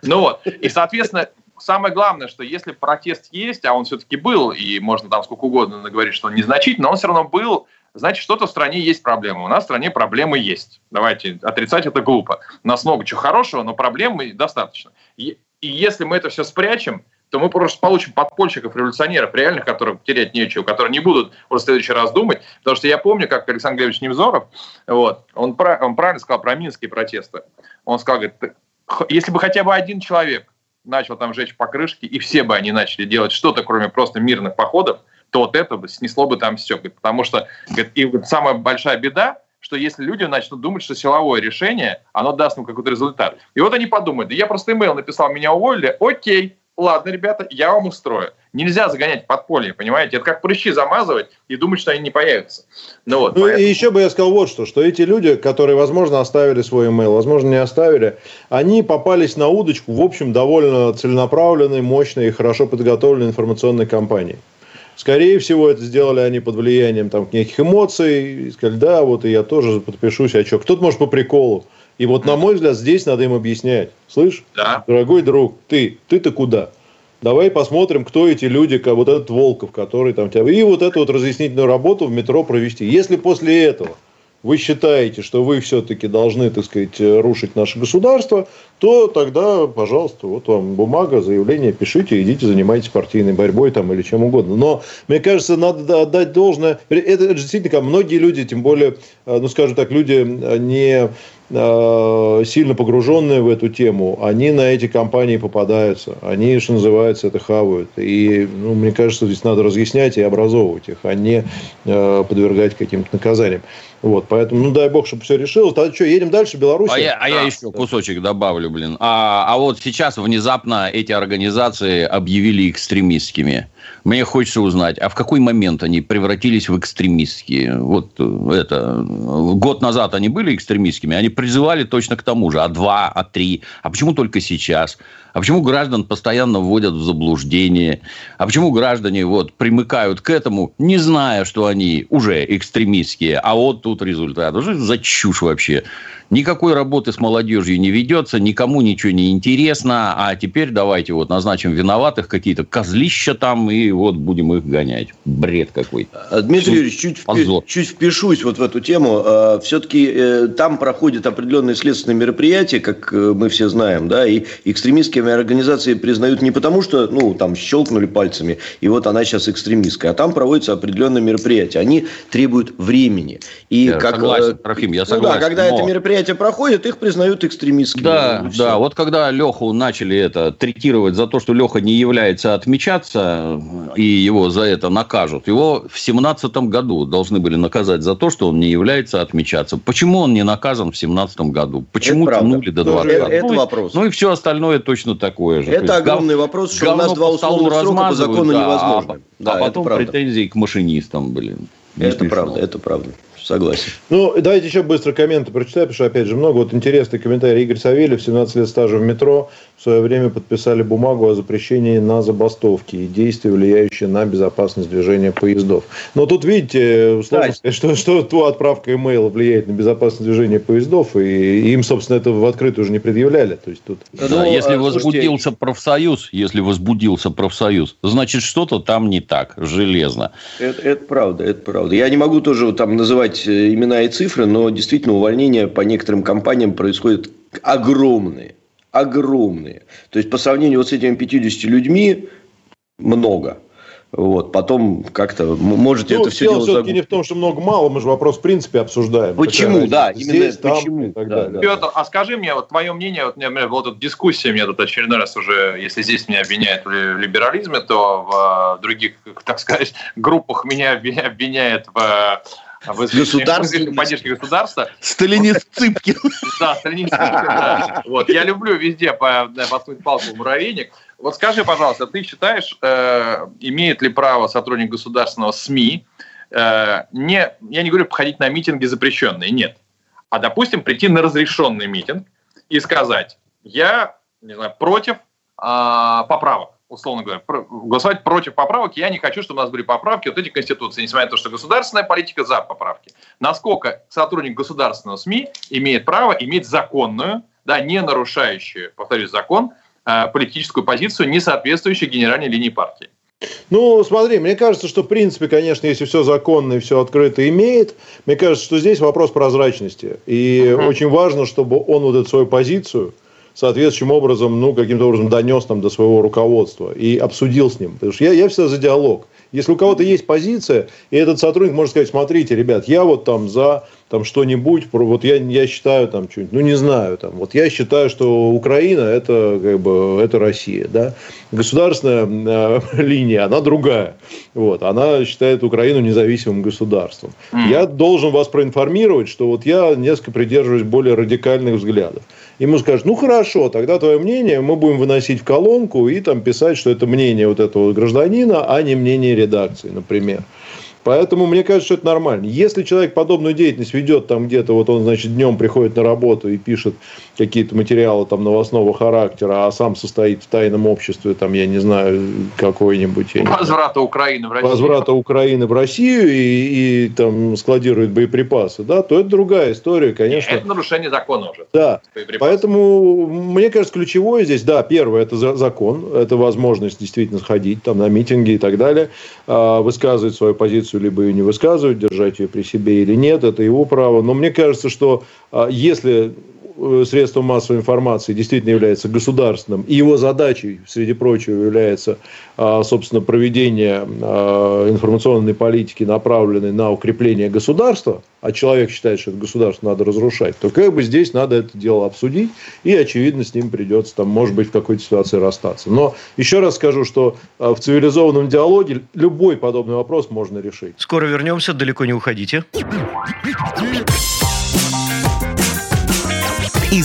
[SPEAKER 3] Ну вот, и, соответственно, самое главное, что если протест есть, а он все-таки был, и можно там сколько угодно говорить, что он незначительный, но он все равно был, значит, что-то в стране есть проблема. У нас в стране проблемы есть. Давайте отрицать это глупо. У нас много чего хорошего, но проблемы достаточно. И, и если мы это все спрячем, то мы просто получим подпольщиков, революционеров, реальных, которых терять нечего, которые не будут уже в следующий раз думать. Потому что я помню, как Александр Глебович Невзоров, вот, он, он правильно сказал про минские протесты. Он сказал, говорит, если бы хотя бы один человек начал там жечь покрышки, и все бы они начали делать что-то, кроме просто мирных походов, то вот это бы снесло бы там все. Потому что говорит, и вот самая большая беда, что если люди начнут думать, что силовое решение, оно даст им какой-то результат. И вот они подумают, да я просто имейл написал, меня уволили, окей, ладно, ребята, я вам устрою. Нельзя загонять подполье, понимаете? Это как прыщи замазывать и думать, что они не появятся.
[SPEAKER 1] Ну, вот, ну поэтому... и еще бы я сказал вот что, что эти люди, которые, возможно, оставили свой email, возможно, не оставили, они попались на удочку, в общем, довольно целенаправленной, мощной и хорошо подготовленной информационной кампании. Скорее всего, это сделали они под влиянием там, неких эмоций. И сказали, да, вот и я тоже подпишусь. А что? Кто-то может по приколу. И вот, на мой взгляд, здесь надо им объяснять. Слышь, да. дорогой друг, ты, ты-то куда? Давай посмотрим, кто эти люди, как вот этот Волков, который там тебя... И вот эту вот разъяснительную работу в метро провести. Если после этого вы считаете, что вы все-таки должны, так сказать, рушить наше государство, то тогда, пожалуйста, вот вам бумага, заявление, пишите, идите, занимайтесь партийной борьбой там или чем угодно. Но, мне кажется, надо отдать должное. Это, действительно, многие люди, тем более, э, ну, скажем так, люди э, не э, сильно погруженные в эту тему, они на эти компании попадаются. Они, что называется, это хавают. И, ну, мне кажется, здесь надо разъяснять и образовывать их, а не подвергать каким-то наказаниям. Вот, поэтому, ну, дай бог, чтобы все решилось. Тогда что, едем дальше, Беларусь?
[SPEAKER 5] А я, а я еще кусочек добавлю, блин. А, а вот сейчас внезапно эти организации объявили экстремистскими. Мне хочется узнать, а в какой момент они превратились в экстремистские? Вот э, это, год назад они были экстремистскими, они призывали точно к тому же, а два, а три, а почему только сейчас? А почему граждан постоянно вводят в заблуждение? А почему граждане вот примыкают к этому, не зная, что они уже экстремистские, а вот тут результат? Что за чушь вообще? Никакой работы с молодежью не ведется, никому ничего не интересно, а теперь давайте вот назначим виноватых, какие-то козлища там, и вот будем их гонять. Бред какой.
[SPEAKER 2] А, Дмитрий Юрьевич, чуть, впи- чуть впишусь вот в эту тему. А, Все-таки э, там проходят определенные следственные мероприятия, как э, мы все знаем, да, и экстремистскими организации признают не потому, что, ну, там, щелкнули пальцами, и вот она сейчас экстремистская, а там проводятся определенные мероприятия. Они требуют времени. И
[SPEAKER 5] я
[SPEAKER 2] как,
[SPEAKER 5] согласен, э, Трофим, я согласен.
[SPEAKER 2] Ну, да, когда но... это мероприятие проходят, их признают экстремистскими.
[SPEAKER 5] Да, да. Вот когда Леху начали это третировать за то, что Леха не является отмечаться, и его за это накажут, его в семнадцатом году должны были наказать за то, что он не является отмечаться. Почему он не наказан в семнадцатом году? Почему это тянули до 20
[SPEAKER 2] Это, это ну, вопрос.
[SPEAKER 5] Ну и все остальное точно такое же.
[SPEAKER 2] Это огромный гав... вопрос, что у нас два условных срока по закону да, невозможно. А,
[SPEAKER 5] да, а потом претензии к машинистам, блин.
[SPEAKER 2] Это правда, это правда согласен.
[SPEAKER 1] Ну, давайте еще быстро комменты прочитаю, потому что, опять же, много. Вот интересный комментарий. Игорь Савельев, 17 лет стажа в метро, в свое время подписали бумагу о запрещении на забастовки и действия, влияющие на безопасность движения поездов. Но тут, видите, сложно да. сказать, что, что то отправка имейла влияет на безопасность движения поездов, и им, собственно, это в открытую уже не предъявляли. То есть, тут...
[SPEAKER 5] да, Но, если а, возбудился слушайте... профсоюз, если возбудился профсоюз, значит, что-то там не так, железно.
[SPEAKER 2] Это, это правда, это правда. Я не могу тоже там называть э, имена и цифры, но действительно увольнения по некоторым компаниям происходят огромные огромные. То есть, по сравнению вот с этими 50 людьми, много. Вот, потом как-то можете ну, это все дело
[SPEAKER 1] все-таки не в том, что много-мало, мы же вопрос в принципе обсуждаем.
[SPEAKER 2] Почему, Какая да,
[SPEAKER 1] именно Здесь, почему.
[SPEAKER 3] Там, да, да. Петр, а скажи мне, вот твое мнение, вот, например, вот эта дискуссия меня тут очередной раз уже, если здесь меня обвиняют в либерализме, то в других, так сказать, группах меня обвиняют в
[SPEAKER 2] государственной
[SPEAKER 3] поддержки государства.
[SPEAKER 2] Сталинист Цыпкин.
[SPEAKER 3] Да, сталинист Цыпкин. Вот, я люблю везде подкнуть палку в муравейник. Вот скажи, пожалуйста, ты считаешь, э, имеет ли право сотрудник государственного СМИ, э, не, я не говорю походить на митинги запрещенные, нет, а, допустим, прийти на разрешенный митинг и сказать, я не знаю, против а, поправок условно говоря, голосовать против поправок. Я не хочу, чтобы у нас были поправки вот эти конституции, несмотря на то, что государственная политика за поправки. Насколько сотрудник государственного СМИ имеет право иметь законную, да, не нарушающую, повторюсь, закон, э, политическую позицию, не соответствующую генеральной линии партии.
[SPEAKER 1] Ну, смотри, мне кажется, что в принципе, конечно, если все законно и все открыто имеет, мне кажется, что здесь вопрос прозрачности. И uh-huh. очень важно, чтобы он вот эту свою позицию соответствующим образом, ну, каким-то образом донес там до своего руководства и обсудил с ним. Потому что я, я всегда за диалог. Если у кого-то есть позиция, и этот сотрудник может сказать, смотрите, ребят, я вот там за там что-нибудь, вот я, я считаю там что-нибудь, ну не знаю, там, вот я считаю, что Украина это как бы это Россия, да, государственная э, линия, она другая, вот, она считает Украину независимым государством. Mm. Я должен вас проинформировать, что вот я несколько придерживаюсь более радикальных взглядов. Ему скажут, ну хорошо, тогда твое мнение мы будем выносить в колонку и там писать, что это мнение вот этого гражданина, а не мнение редакции, например. Поэтому мне кажется, что это нормально. Если человек подобную деятельность ведет там где-то, вот он, значит, днем приходит на работу и пишет какие-то материалы там новостного характера, а сам состоит в тайном обществе, там, я не знаю, какой-нибудь...
[SPEAKER 3] Возврата Украины в Россию.
[SPEAKER 1] Возврата Украины в Россию и, и там складирует боеприпасы, да, то это другая история, конечно.
[SPEAKER 3] Это нарушение закона уже.
[SPEAKER 1] Да, поэтому мне кажется, ключевое здесь, да, первое, это закон, это возможность действительно сходить там на митинги и так далее, а, высказывать свою позицию, либо ее не высказывать, держать ее при себе или нет, это его право. Но мне кажется, что а, если Э, средством массовой информации действительно является государственным, и его задачей, среди прочего, является, а, собственно, проведение а, информационной политики, направленной на укрепление государства, а человек считает, что это государство надо разрушать, то как бы здесь надо это дело обсудить, и, очевидно, с ним придется, там, может быть, в какой-то ситуации расстаться. Но еще раз скажу, что а, в цивилизованном диалоге любой подобный вопрос можно решить.
[SPEAKER 6] Скоро вернемся, далеко не уходите.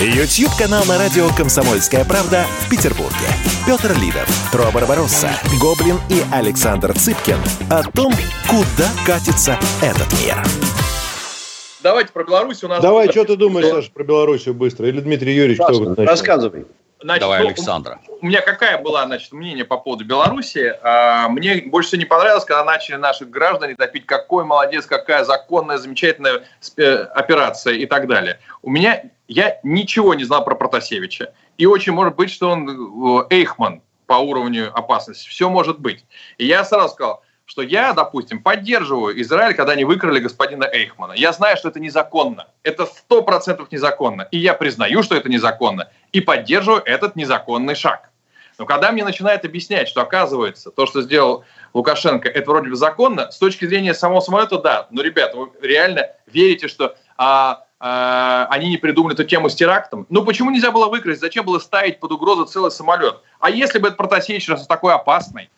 [SPEAKER 4] YouTube-канал на радио «Комсомольская правда» в Петербурге. Петр Лидов, Тро Барбаросса, Гоблин и Александр Цыпкин о том, куда катится этот мир.
[SPEAKER 3] Давайте про Беларусь. У нас
[SPEAKER 1] Давай, что ты думаешь, Саша, про Белоруссию быстро? Или Дмитрий Юрьевич, кто будет
[SPEAKER 2] Рассказывай.
[SPEAKER 5] Значит, Давай, ну, Александра.
[SPEAKER 3] У меня какая была, значит, мнение по поводу Беларуси? А, мне больше всего не понравилось, когда начали наши граждане топить, какой молодец, какая законная, замечательная операция и так далее. У меня, я ничего не знал про Протасевича. И очень может быть, что он э, Эйхман по уровню опасности. Все может быть. И я сразу сказал, что я, допустим, поддерживаю Израиль, когда они выкрали господина Эйхмана. Я знаю, что это незаконно. Это сто процентов незаконно. И я признаю, что это незаконно. И поддерживаю этот незаконный шаг. Но когда мне начинают объяснять, что оказывается, то, что сделал Лукашенко, это вроде бы законно, с точки зрения самого самолета, да. Но, ребята, вы реально верите, что а, а, они не придумали эту тему с терактом? Ну, почему нельзя было выкрасть? Зачем было ставить под угрозу целый самолет? А если бы этот Протасевич раз такой опасный,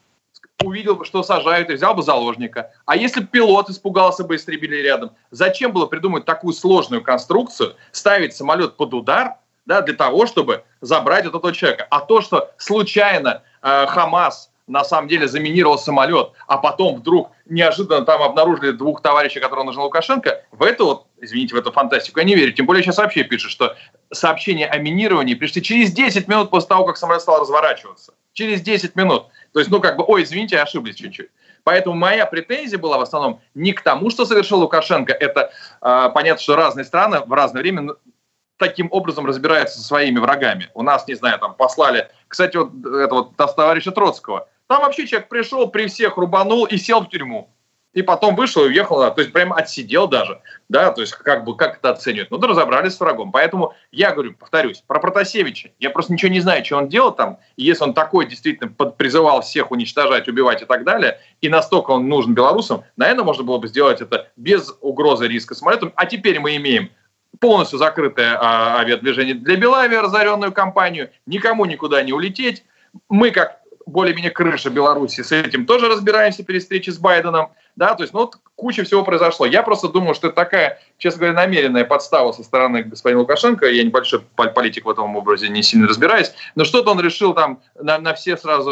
[SPEAKER 3] увидел что сажают, и взял бы заложника. А если бы пилот испугался бы истребили рядом, зачем было придумать такую сложную конструкцию, ставить самолет под удар, да, для того, чтобы забрать этого человека. А то, что случайно э, Хамас на самом деле заминировал самолет, а потом вдруг неожиданно там обнаружили двух товарищей, которые нужны Лукашенко, в это вот, извините, в эту фантастику я не верю. Тем более сейчас вообще пишут, что сообщения о минировании пришли через 10 минут после того, как самолет стал разворачиваться. Через 10 минут. То есть, ну, как бы, ой, извините, ошиблись чуть-чуть. Поэтому моя претензия была в основном не к тому, что совершил Лукашенко. Это э, понятно, что разные страны в разное время таким образом разбираются со своими врагами. У нас, не знаю, там послали, кстати, вот этого вот, товарища Троцкого. Там вообще человек пришел, при всех рубанул и сел в тюрьму и потом вышел и уехал, то есть прямо отсидел даже, да, то есть как бы как это оценивают. Ну, да разобрались с врагом. Поэтому я говорю, повторюсь, про Протасевича. Я просто ничего не знаю, что он делал там, и если он такой действительно призывал всех уничтожать, убивать и так далее, и настолько он нужен белорусам, наверное, можно было бы сделать это без угрозы риска самолетом. А теперь мы имеем полностью закрытое а, авиадвижение для Белави, разоренную компанию, никому никуда не улететь. Мы, как более-менее крыша Беларуси, с этим тоже разбираемся перед встречей с Байденом. Да, то есть, ну, вот куча всего произошло. Я просто думаю, что это такая, честно говоря, намеренная подстава со стороны господина Лукашенко. Я небольшой политик в этом образе, не сильно разбираюсь. Но что-то он решил там на, на все сразу,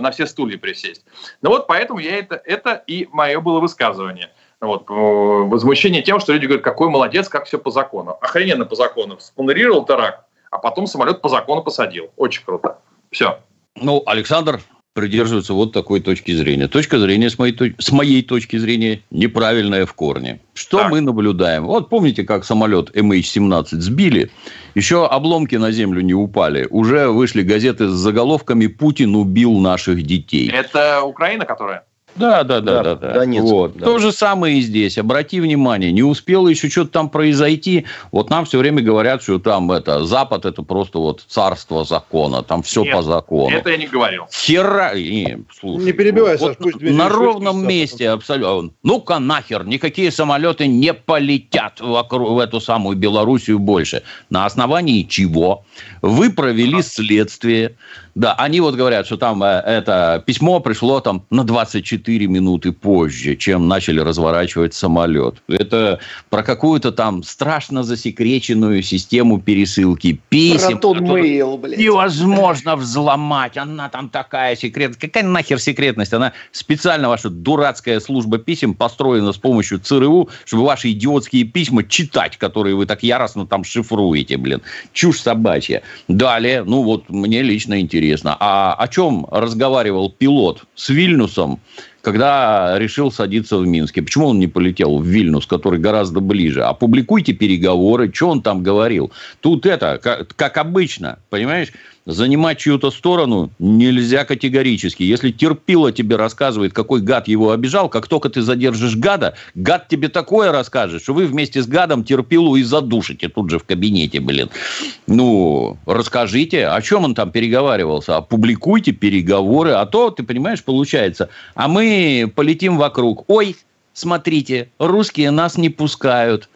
[SPEAKER 3] на все стулья присесть. Ну вот поэтому я это, это и мое было высказывание. Вот, возмущение тем, что люди говорят, какой молодец, как все по закону. Охрененно по закону. Спланировал теракт, а потом самолет по закону посадил. Очень круто. Все.
[SPEAKER 5] Ну, Александр придерживается вот такой точки зрения. Точка зрения, с моей, с моей точки зрения, неправильная в корне. Что так. мы наблюдаем? Вот помните, как самолет MH17 сбили? Еще обломки на землю не упали. Уже вышли газеты с заголовками «Путин убил наших детей».
[SPEAKER 3] Это Украина, которая?
[SPEAKER 5] Да, да, да, да, да. Донецк, вот. да. То же самое и здесь. Обрати внимание, не успело еще что-то там произойти. Вот нам все время говорят, что там это Запад это просто вот царство закона, там все Нет, по закону.
[SPEAKER 3] Это я не говорил.
[SPEAKER 5] Хера, не,
[SPEAKER 1] слушай, не перебивай, вот, Саш,
[SPEAKER 5] пусть на ровном месте абсолютно. Ну-ка нахер, никакие самолеты не полетят вокруг, в эту самую Белоруссию больше. На основании чего? Вы провели следствие. Да, они вот говорят, что там э, это письмо пришло там на 24 минуты позже, чем начали разворачивать самолет. Это про какую-то там страшно засекреченную систему пересылки писем.
[SPEAKER 2] Мейл, блядь.
[SPEAKER 5] Невозможно взломать. Она там такая секретная. Какая нахер секретность? Она специально, ваша дурацкая служба писем построена с помощью ЦРУ, чтобы ваши идиотские письма читать, которые вы так яростно там шифруете, блин. Чушь собачья. Далее, ну вот мне лично интересно интересно, а о чем разговаривал пилот с Вильнюсом, когда решил садиться в Минске? Почему он не полетел в Вильнюс, который гораздо ближе? Опубликуйте переговоры, что он там говорил. Тут это, как, как обычно, понимаешь? Занимать чью-то сторону нельзя категорически. Если терпило тебе рассказывает, какой гад его обижал, как только ты задержишь гада, гад тебе такое расскажет, что вы вместе с гадом терпилу и задушите тут же в кабинете, блин. Ну, расскажите, о чем он там переговаривался, опубликуйте переговоры, а то, ты понимаешь, получается, а мы полетим вокруг. Ой, смотрите, русские нас не пускают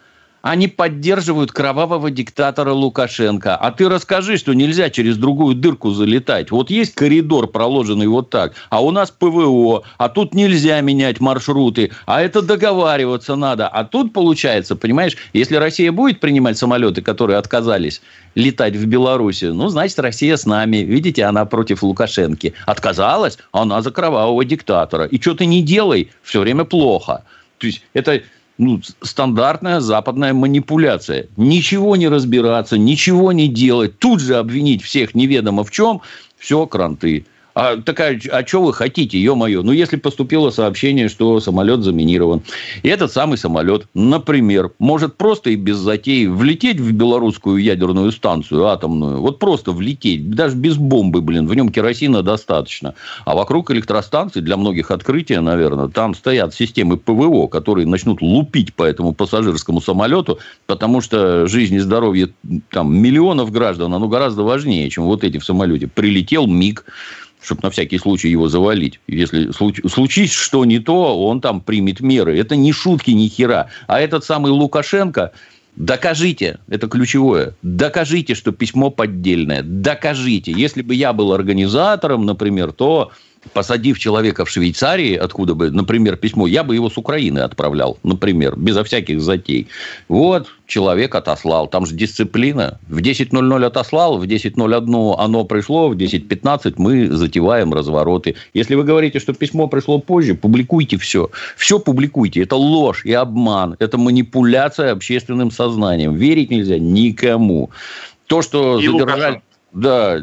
[SPEAKER 5] они поддерживают кровавого диктатора Лукашенко. А ты расскажи, что нельзя через другую дырку залетать. Вот есть коридор, проложенный вот так, а у нас ПВО, а тут нельзя менять маршруты, а это договариваться надо. А тут получается, понимаешь, если Россия будет принимать самолеты, которые отказались летать в Беларуси, ну, значит, Россия с нами. Видите, она против Лукашенки. Отказалась, она за кровавого диктатора. И что ты не делай, все время плохо. То есть, это ну, стандартная западная манипуляция. Ничего не разбираться, ничего не делать, тут же обвинить всех неведомо в чем, все, кранты. А такая, а что вы хотите, ё-моё? Ну, если поступило сообщение, что самолет заминирован, и этот самый самолет, например, может просто и без затей влететь в белорусскую ядерную станцию атомную, вот просто влететь, даже без бомбы, блин, в нем керосина достаточно. А вокруг электростанции, для многих открытия, наверное, там стоят системы ПВО, которые начнут лупить по этому пассажирскому самолету, потому что жизнь и здоровье там миллионов граждан, оно гораздо важнее, чем вот эти в самолете. Прилетел МИГ, чтобы на всякий случай его завалить. Если случ... случись что не то, он там примет меры. Это не шутки ни хера. А этот самый Лукашенко, Докажите, это ключевое, докажите, что письмо поддельное, докажите. Если бы я был организатором, например, то посадив человека в Швейцарии, откуда бы, например, письмо, я бы его с Украины отправлял, например, безо всяких затей. Вот, человек отослал, там же дисциплина. В 10.00 отослал, в 10.01 оно пришло, в 10.15 мы затеваем развороты. Если вы говорите, что письмо пришло позже, публикуйте все. Все публикуйте. Это ложь и обман. Это манипуляция общественным сознанием. Верить нельзя никому. То, что и задержали... Да,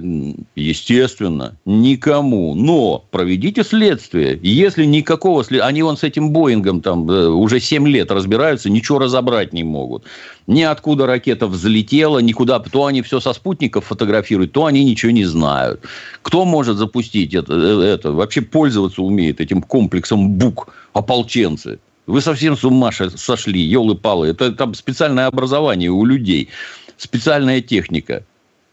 [SPEAKER 5] естественно, никому. Но проведите следствие. Если никакого следствия... Они вон с этим Боингом там уже 7 лет разбираются, ничего разобрать не могут. Ни откуда ракета взлетела, никуда. То они все со спутников фотографируют, то они ничего не знают. Кто может запустить это? Э, это? Вообще пользоваться умеет этим комплексом БУК, ополченцы. Вы совсем с ума сошли, елы-палы. Это там специальное образование у людей, специальная техника.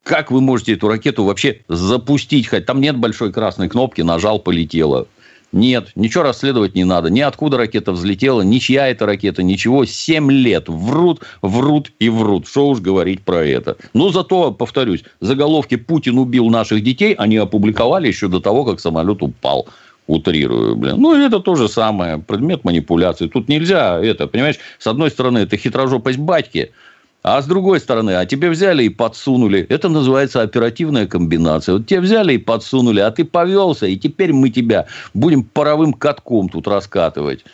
[SPEAKER 5] Как вы можете эту ракету вообще запустить? Хоть там нет большой красной кнопки, нажал, полетело. Нет, ничего расследовать не надо. Ни откуда ракета взлетела, ни чья это ракета, ничего. Семь лет врут, врут и врут. Что уж говорить про это. Но зато, повторюсь, заголовки «Путин убил наших детей» они опубликовали еще до того, как самолет упал утрирую, блин. Ну, это то же самое, предмет манипуляции. Тут нельзя это, понимаешь, с одной стороны, это хитрожопость батьки, а с другой стороны, а тебе взяли и подсунули. Это называется оперативная комбинация. Вот тебе взяли и подсунули, а ты повелся, и теперь мы тебя будем паровым катком тут раскатывать.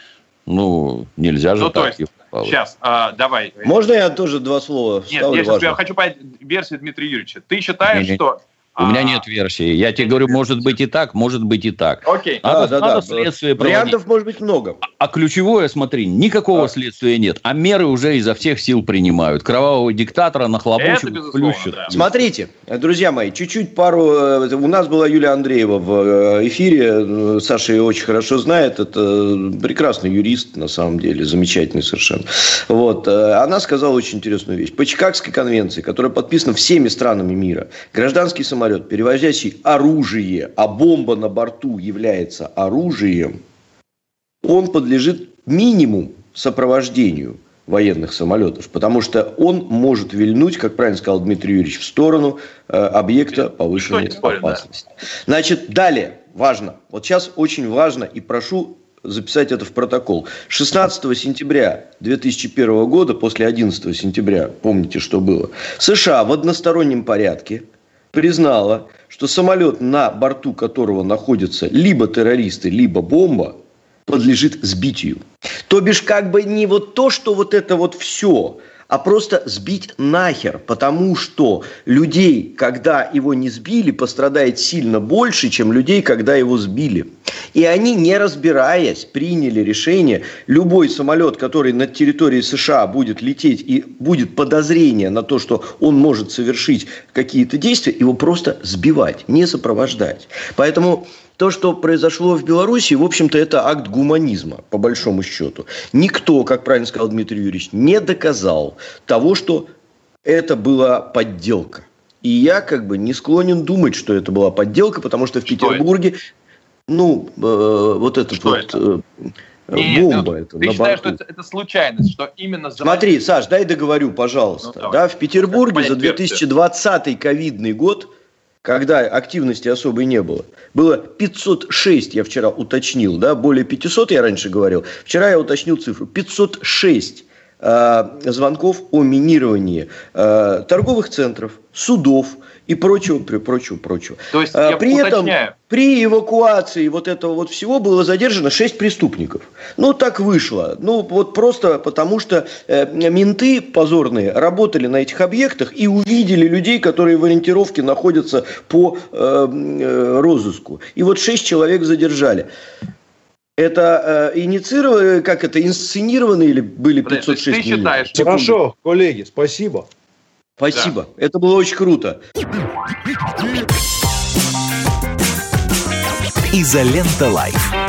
[SPEAKER 5] Ну, нельзя же
[SPEAKER 3] ну,
[SPEAKER 5] так.
[SPEAKER 3] То есть, сейчас, а, давай.
[SPEAKER 2] Можно я тоже два слова
[SPEAKER 3] Нет, я, сейчас, я хочу понять версию Дмитрия Юрьевича. Ты считаешь, не, не. что
[SPEAKER 5] у меня нет версии. Я тебе говорю, может быть и так, может быть и так.
[SPEAKER 3] Окей.
[SPEAKER 5] Надо,
[SPEAKER 2] да,
[SPEAKER 5] надо
[SPEAKER 2] да,
[SPEAKER 5] следствие
[SPEAKER 2] да. Вариантов может быть много.
[SPEAKER 5] А, а ключевое, смотри, никакого да. следствия нет, а меры уже изо всех сил принимают. Кровавого диктатора нахлобучивают, плющат. Да.
[SPEAKER 2] Смотрите, друзья мои, чуть-чуть пару... Э, у нас была Юлия Андреева в э, эфире. Саша ее очень хорошо знает. Это прекрасный юрист, на самом деле, замечательный совершенно. Вот. Э, она сказала очень интересную вещь. По Чикагской конвенции, которая подписана всеми странами мира, гражданский самолет, перевозящий оружие, а бомба на борту является оружием, он подлежит минимум сопровождению военных самолетов, потому что он может вильнуть, как правильно сказал Дмитрий Юрьевич, в сторону э, объекта повышенной спорит, опасности. Да. Значит, далее, важно, вот сейчас очень важно и прошу записать это в протокол. 16 сентября 2001 года, после 11 сентября, помните, что было, США в одностороннем порядке признала, что самолет, на борту которого находятся либо террористы, либо бомба, подлежит сбитию. То бишь, как бы не вот то, что вот это вот все, а просто сбить нахер, потому что людей, когда его не сбили, пострадает сильно больше, чем людей, когда его сбили. И они, не разбираясь, приняли решение, любой самолет, который над территорией США будет лететь и будет подозрение на то, что он может совершить какие-то действия, его просто сбивать, не сопровождать. Поэтому то, что произошло в Беларуси, в общем-то, это акт гуманизма, по большому счету. Никто, как правильно сказал Дмитрий Юрьевич, не доказал того, что это была подделка. И я как бы не склонен думать, что это была подделка, потому что в что Петербурге, это? ну, э, вот этот что вот... Это?
[SPEAKER 3] Э, Нет, бомба ну, это, ты считаешь, борту. что это, это случайность, что именно...
[SPEAKER 2] За... Смотри, Саш, дай договорю, пожалуйста. Ну, да, в Петербурге за 2020 ковидный год когда активности особой не было. Было 506, я вчера уточнил, да, более 500 я раньше говорил. Вчера я уточнил цифру. 506 э, звонков о минировании э, торговых центров, судов, и прочего, прочего, прочего.
[SPEAKER 3] То есть, а,
[SPEAKER 2] при этом при эвакуации вот этого вот всего было задержано 6 преступников. Ну, так вышло. Ну, вот просто потому, что э, менты позорные работали на этих объектах и увидели людей, которые в ориентировке находятся по э, э, розыску. И вот 6 человек задержали. Это э, инициировано, как это, инсценировано или были 506 Ты
[SPEAKER 1] считаешь? Хорошо, коллеги, спасибо.
[SPEAKER 2] Спасибо. Да. Это было очень круто.
[SPEAKER 4] Изолента Live.